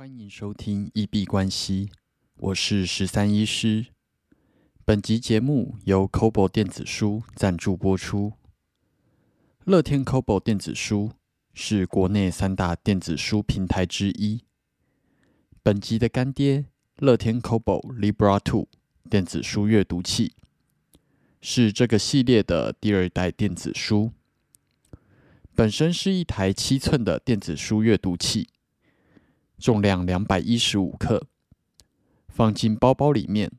欢迎收听一币关系，我是十三医师。本集节目由 Kobo 电子书赞助播出。乐天 Kobo 电子书是国内三大电子书平台之一。本集的干爹乐天 Kobo Libra Two 电子书阅读器，是这个系列的第二代电子书。本身是一台七寸的电子书阅读器。重量两百一十五克，放进包包里面，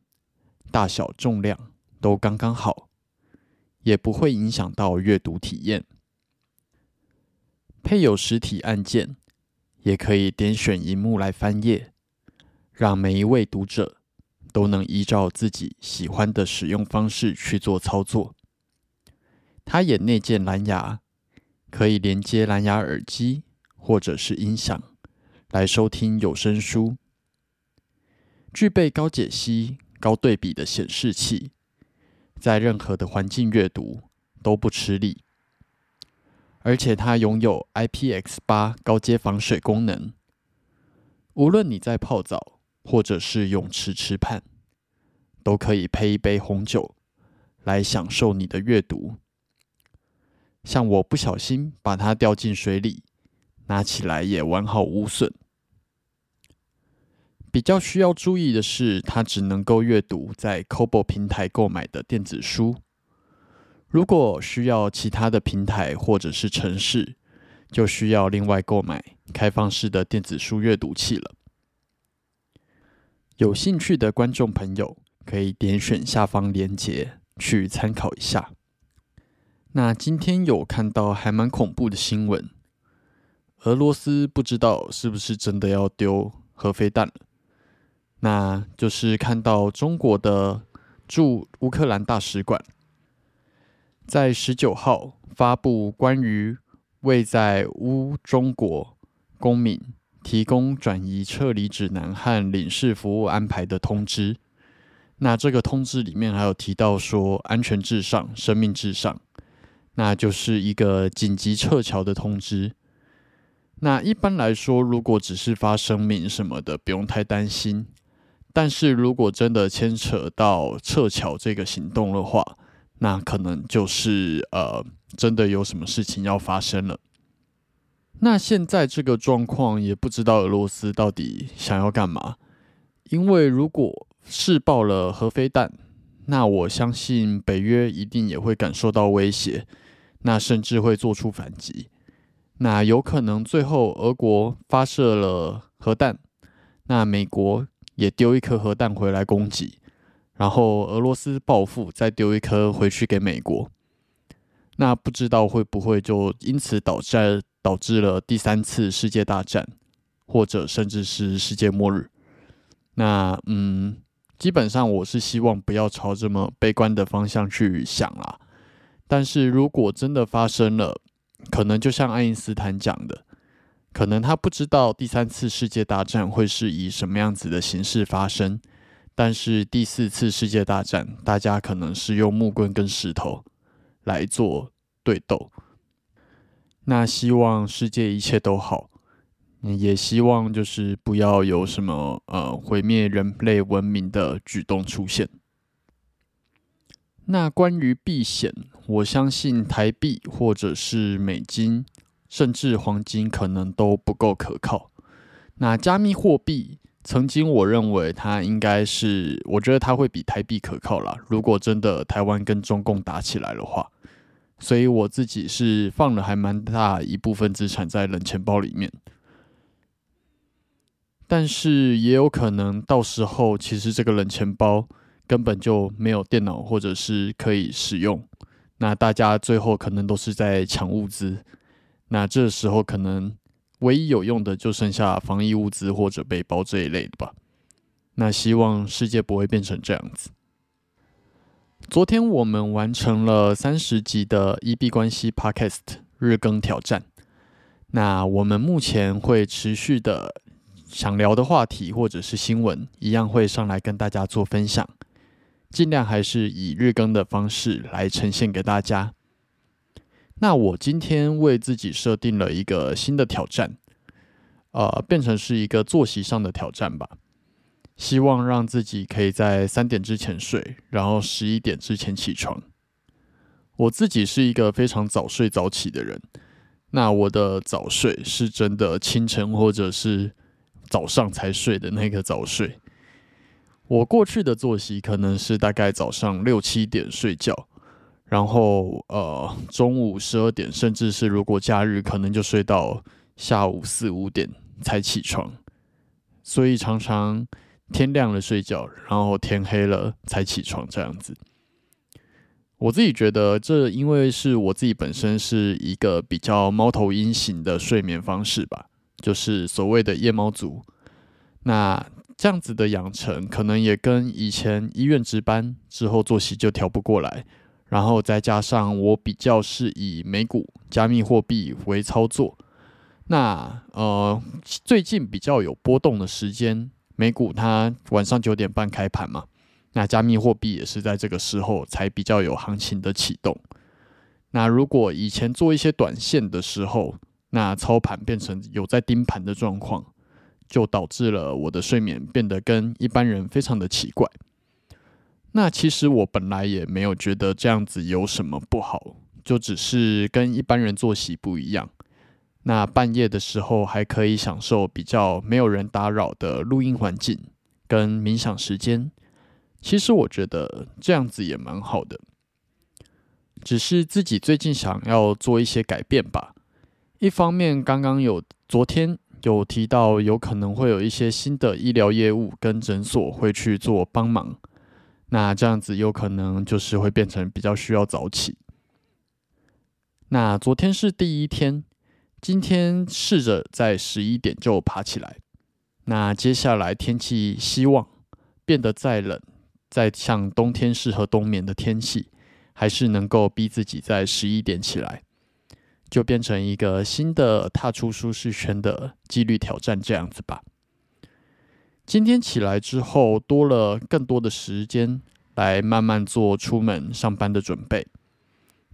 大小重量都刚刚好，也不会影响到阅读体验。配有实体按键，也可以点选荧幕来翻页，让每一位读者都能依照自己喜欢的使用方式去做操作。它也内建蓝牙，可以连接蓝牙耳机或者是音响。来收听有声书，具备高解析、高对比的显示器，在任何的环境阅读都不吃力。而且它拥有 IPX 八高阶防水功能，无论你在泡澡或者是泳池吃畔，都可以配一杯红酒来享受你的阅读。像我不小心把它掉进水里，拿起来也完好无损。比较需要注意的是，它只能够阅读在 Kobo 平台购买的电子书。如果需要其他的平台或者是城市，就需要另外购买开放式的电子书阅读器了。有兴趣的观众朋友可以点选下方链接去参考一下。那今天有看到还蛮恐怖的新闻，俄罗斯不知道是不是真的要丢核飞弹了。那就是看到中国的驻乌克兰大使馆在十九号发布关于为在乌中国公民提供转移撤离指南和领事服务安排的通知。那这个通知里面还有提到说，安全至上，生命至上，那就是一个紧急撤侨的通知。那一般来说，如果只是发声明什么的，不用太担心。但是如果真的牵扯到撤侨这个行动的话，那可能就是呃，真的有什么事情要发生了。那现在这个状况也不知道俄罗斯到底想要干嘛，因为如果试爆了核飞弹，那我相信北约一定也会感受到威胁，那甚至会做出反击。那有可能最后俄国发射了核弹，那美国。也丢一颗核弹回来攻击，然后俄罗斯报复，再丢一颗回去给美国。那不知道会不会就因此导致导致了第三次世界大战，或者甚至是世界末日？那嗯，基本上我是希望不要朝这么悲观的方向去想啦。但是如果真的发生了，可能就像爱因斯坦讲的。可能他不知道第三次世界大战会是以什么样子的形式发生，但是第四次世界大战，大家可能是用木棍跟石头来做对斗。那希望世界一切都好，也希望就是不要有什么呃毁灭人类文明的举动出现。那关于避险，我相信台币或者是美金。甚至黄金可能都不够可靠。那加密货币，曾经我认为它应该是，我觉得它会比台币可靠啦。如果真的台湾跟中共打起来的话，所以我自己是放了还蛮大一部分资产在冷钱包里面。但是也有可能到时候，其实这个冷钱包根本就没有电脑或者是可以使用，那大家最后可能都是在抢物资。那这时候可能唯一有用的就剩下防疫物资或者背包这一类的吧。那希望世界不会变成这样子。昨天我们完成了三十集的 EB 关系 Podcast 日更挑战。那我们目前会持续的想聊的话题或者是新闻，一样会上来跟大家做分享，尽量还是以日更的方式来呈现给大家。那我今天为自己设定了一个新的挑战，呃，变成是一个作息上的挑战吧。希望让自己可以在三点之前睡，然后十一点之前起床。我自己是一个非常早睡早起的人，那我的早睡是真的清晨或者是早上才睡的那个早睡。我过去的作息可能是大概早上六七点睡觉，然后呃中午十二点，甚至是如果假日可能就睡到下午四五点才起床，所以常常。天亮了睡觉，然后天黑了才起床，这样子。我自己觉得，这因为是我自己本身是一个比较猫头鹰型的睡眠方式吧，就是所谓的夜猫族。那这样子的养成，可能也跟以前医院值班之后作息就调不过来，然后再加上我比较是以美股、加密货币为操作，那呃最近比较有波动的时间。美股它晚上九点半开盘嘛，那加密货币也是在这个时候才比较有行情的启动。那如果以前做一些短线的时候，那操盘变成有在盯盘的状况，就导致了我的睡眠变得跟一般人非常的奇怪。那其实我本来也没有觉得这样子有什么不好，就只是跟一般人作息不一样。那半夜的时候还可以享受比较没有人打扰的录音环境跟冥想时间，其实我觉得这样子也蛮好的。只是自己最近想要做一些改变吧。一方面，刚刚有昨天有提到，有可能会有一些新的医疗业务跟诊所会去做帮忙，那这样子有可能就是会变成比较需要早起。那昨天是第一天。今天试着在十一点就爬起来。那接下来天气希望变得再冷，再像冬天适合冬眠的天气，还是能够逼自己在十一点起来，就变成一个新的踏出舒适圈的纪律挑战这样子吧。今天起来之后，多了更多的时间来慢慢做出门上班的准备，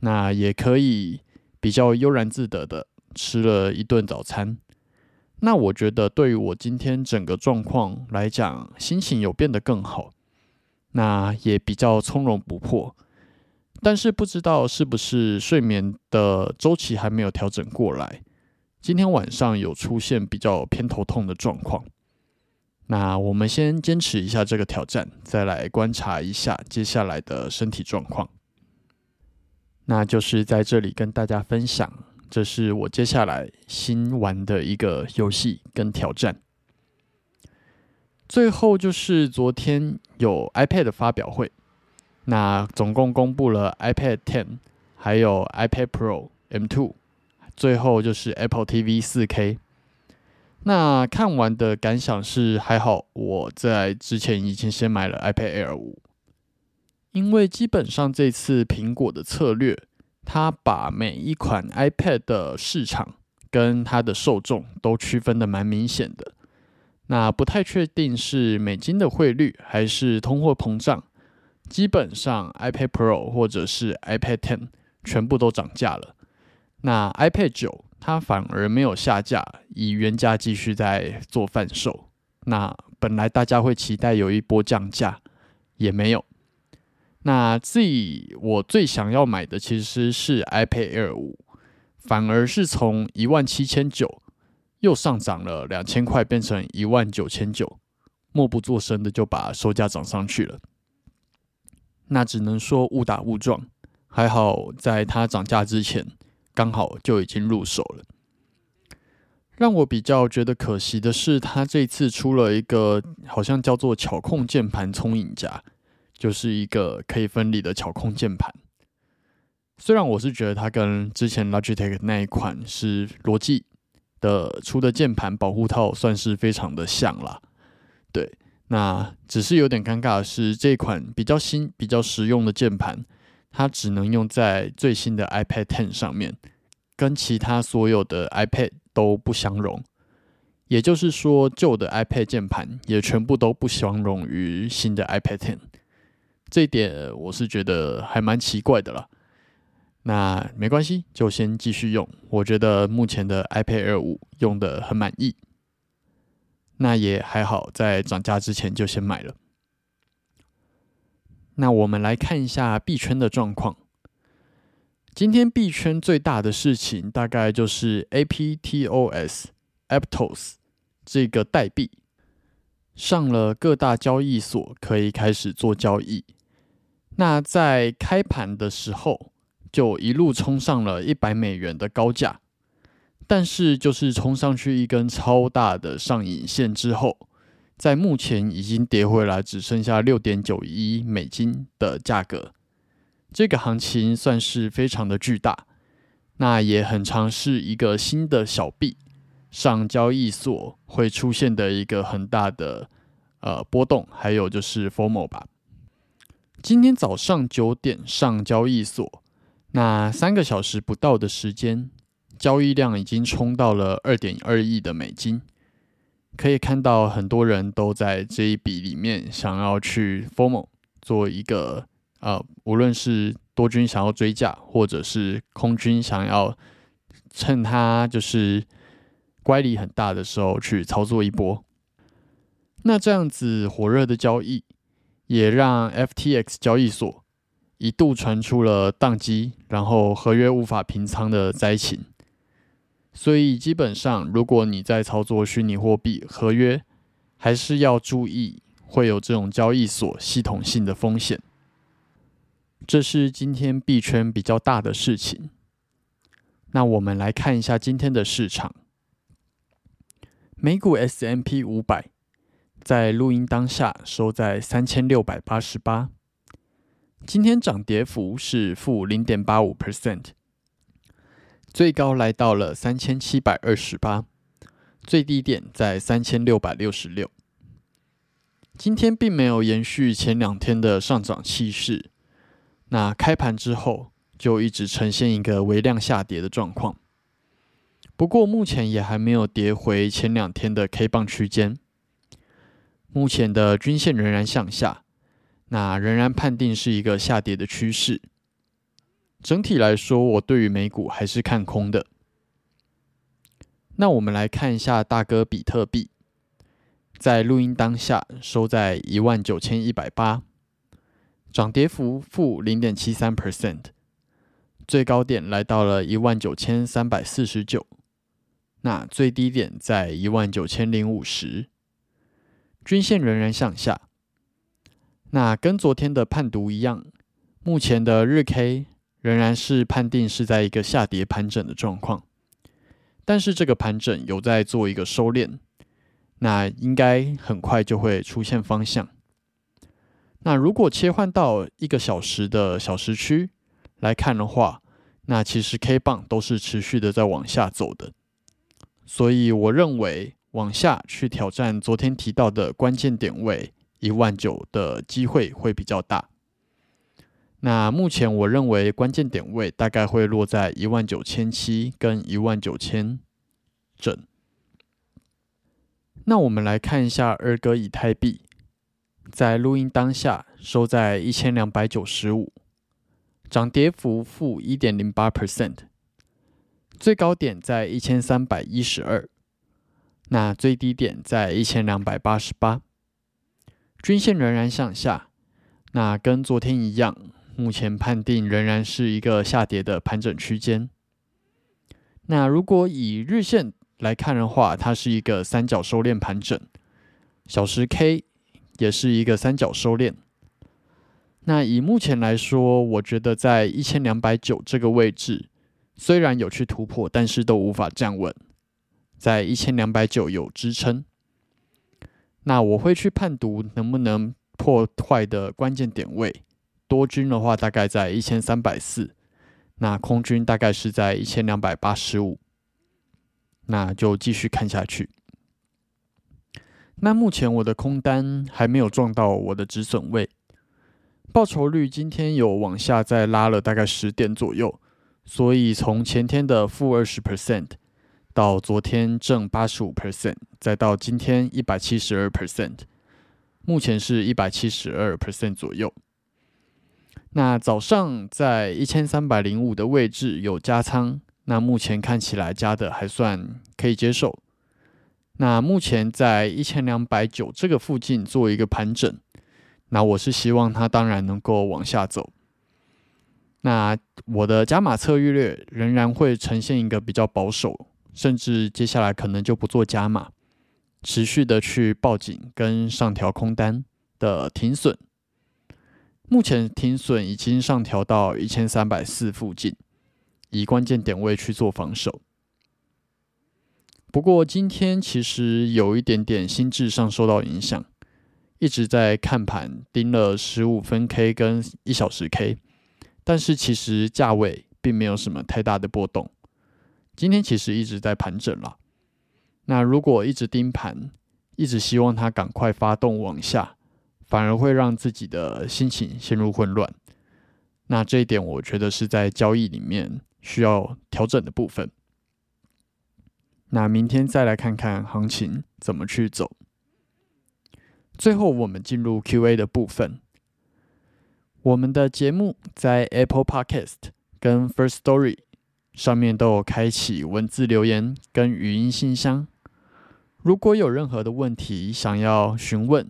那也可以比较悠然自得的。吃了一顿早餐，那我觉得对于我今天整个状况来讲，心情有变得更好，那也比较从容不迫。但是不知道是不是睡眠的周期还没有调整过来，今天晚上有出现比较偏头痛的状况。那我们先坚持一下这个挑战，再来观察一下接下来的身体状况。那就是在这里跟大家分享。这是我接下来新玩的一个游戏跟挑战。最后就是昨天有 iPad 发表会，那总共公布了 iPad Ten，还有 iPad Pro M2，最后就是 Apple TV 4K。那看完的感想是还好，我在之前已经先买了 iPad Air 五，因为基本上这次苹果的策略。它把每一款 iPad 的市场跟它的受众都区分的蛮明显的。那不太确定是美金的汇率还是通货膨胀，基本上 iPad Pro 或者是 iPad Ten 全部都涨价了。那 iPad 九它反而没有下架，以原价继续在做贩售。那本来大家会期待有一波降价，也没有。那自己我最想要买的其实是 iPad Air 五，反而是从一万七千九又上涨了两千块，变成一万九千九，默不作声的就把售价涨上去了。那只能说误打误撞，还好在它涨价之前刚好就已经入手了。让我比较觉得可惜的是，它这次出了一个好像叫做巧控键盘聪影夹。就是一个可以分离的巧控键盘，虽然我是觉得它跟之前 Logitech 那一款是罗技的出的键盘保护套算是非常的像啦，对，那只是有点尴尬的是，这款比较新、比较实用的键盘，它只能用在最新的 iPad Ten 上面，跟其他所有的 iPad 都不相容。也就是说，旧的 iPad 键盘也全部都不相容于新的 iPad Ten。这一点我是觉得还蛮奇怪的了。那没关系，就先继续用。我觉得目前的 iPad Air 五用的很满意，那也还好，在涨价之前就先买了。那我们来看一下币圈的状况。今天币圈最大的事情，大概就是 APTOS（Aptos） 这个代币上了各大交易所，可以开始做交易。那在开盘的时候，就一路冲上了一百美元的高价。但是，就是冲上去一根超大的上影线之后，在目前已经跌回来，只剩下六点九一美金的价格。这个行情算是非常的巨大，那也很尝试一个新的小币上交易所会出现的一个很大的呃波动，还有就是 formal 吧。今天早上九点上交易所，那三个小时不到的时间。交易量已经冲到了二点二亿的美金，可以看到很多人都在这一笔里面想要去 formal 做一个呃，无论是多军想要追价，或者是空军想要趁它就是乖离很大的时候去操作一波。那这样子火热的交易，也让 FTX 交易所一度传出了宕机，然后合约无法平仓的灾情。所以基本上，如果你在操作虚拟货币合约，还是要注意会有这种交易所系统性的风险。这是今天币圈比较大的事情。那我们来看一下今天的市场，美股 S M P 五百在录音当下收在三千六百八十八，今天涨跌幅是负零点八五 percent。最高来到了三千七百二十八，最低点在三千六百六十六。今天并没有延续前两天的上涨气势，那开盘之后就一直呈现一个微量下跌的状况。不过目前也还没有跌回前两天的 K 棒区间，目前的均线仍然向下，那仍然判定是一个下跌的趋势。整体来说，我对于美股还是看空的。那我们来看一下大哥比特币，在录音当下收在一万九千一百八，涨跌幅负零点七三 percent，最高点来到了一万九千三百四十九，那最低点在一万九千零五十，均线仍然向下。那跟昨天的判读一样，目前的日 K。仍然是判定是在一个下跌盘整的状况，但是这个盘整有在做一个收敛，那应该很快就会出现方向。那如果切换到一个小时的小时区来看的话，那其实 K 棒都是持续的在往下走的，所以我认为往下去挑战昨天提到的关键点位一万九的机会会比较大。那目前我认为关键点位大概会落在一万九千七跟一万九千整。那我们来看一下二哥以太币，在录音当下收在一千两百九十五，涨跌幅负一点零八 percent，最高点在一千三百一十二，那最低点在一千两百八十八，均线仍然向下，那跟昨天一样。目前判定仍然是一个下跌的盘整区间。那如果以日线来看的话，它是一个三角收敛盘整，小时 K 也是一个三角收敛。那以目前来说，我觉得在一千两百九这个位置，虽然有去突破，但是都无法站稳，在一千两百九有支撑。那我会去判读能不能破坏的关键点位。多军的话大概在一千三百四，那空军大概是在一千两百八十五，那就继续看下去。那目前我的空单还没有撞到我的止损位，报酬率今天有往下再拉了大概十点左右，所以从前天的负二十 percent 到昨天正八十五 percent，再到今天一百七十二 percent，目前是一百七十二 percent 左右。那早上在一千三百零五的位置有加仓，那目前看起来加的还算可以接受。那目前在一千两百九这个附近做一个盘整，那我是希望它当然能够往下走。那我的加码策略仍然会呈现一个比较保守，甚至接下来可能就不做加码，持续的去报警跟上调空单的停损。目前停损已经上调到一千三百四附近，以关键点位去做防守。不过今天其实有一点点心智上受到影响，一直在看盘盯了十五分 K 跟一小时 K，但是其实价位并没有什么太大的波动。今天其实一直在盘整了。那如果一直盯盘，一直希望它赶快发动往下。反而会让自己的心情陷入混乱，那这一点我觉得是在交易里面需要调整的部分。那明天再来看看行情怎么去走。最后我们进入 Q&A 的部分。我们的节目在 Apple Podcast 跟 First Story 上面都有开启文字留言跟语音信箱，如果有任何的问题想要询问。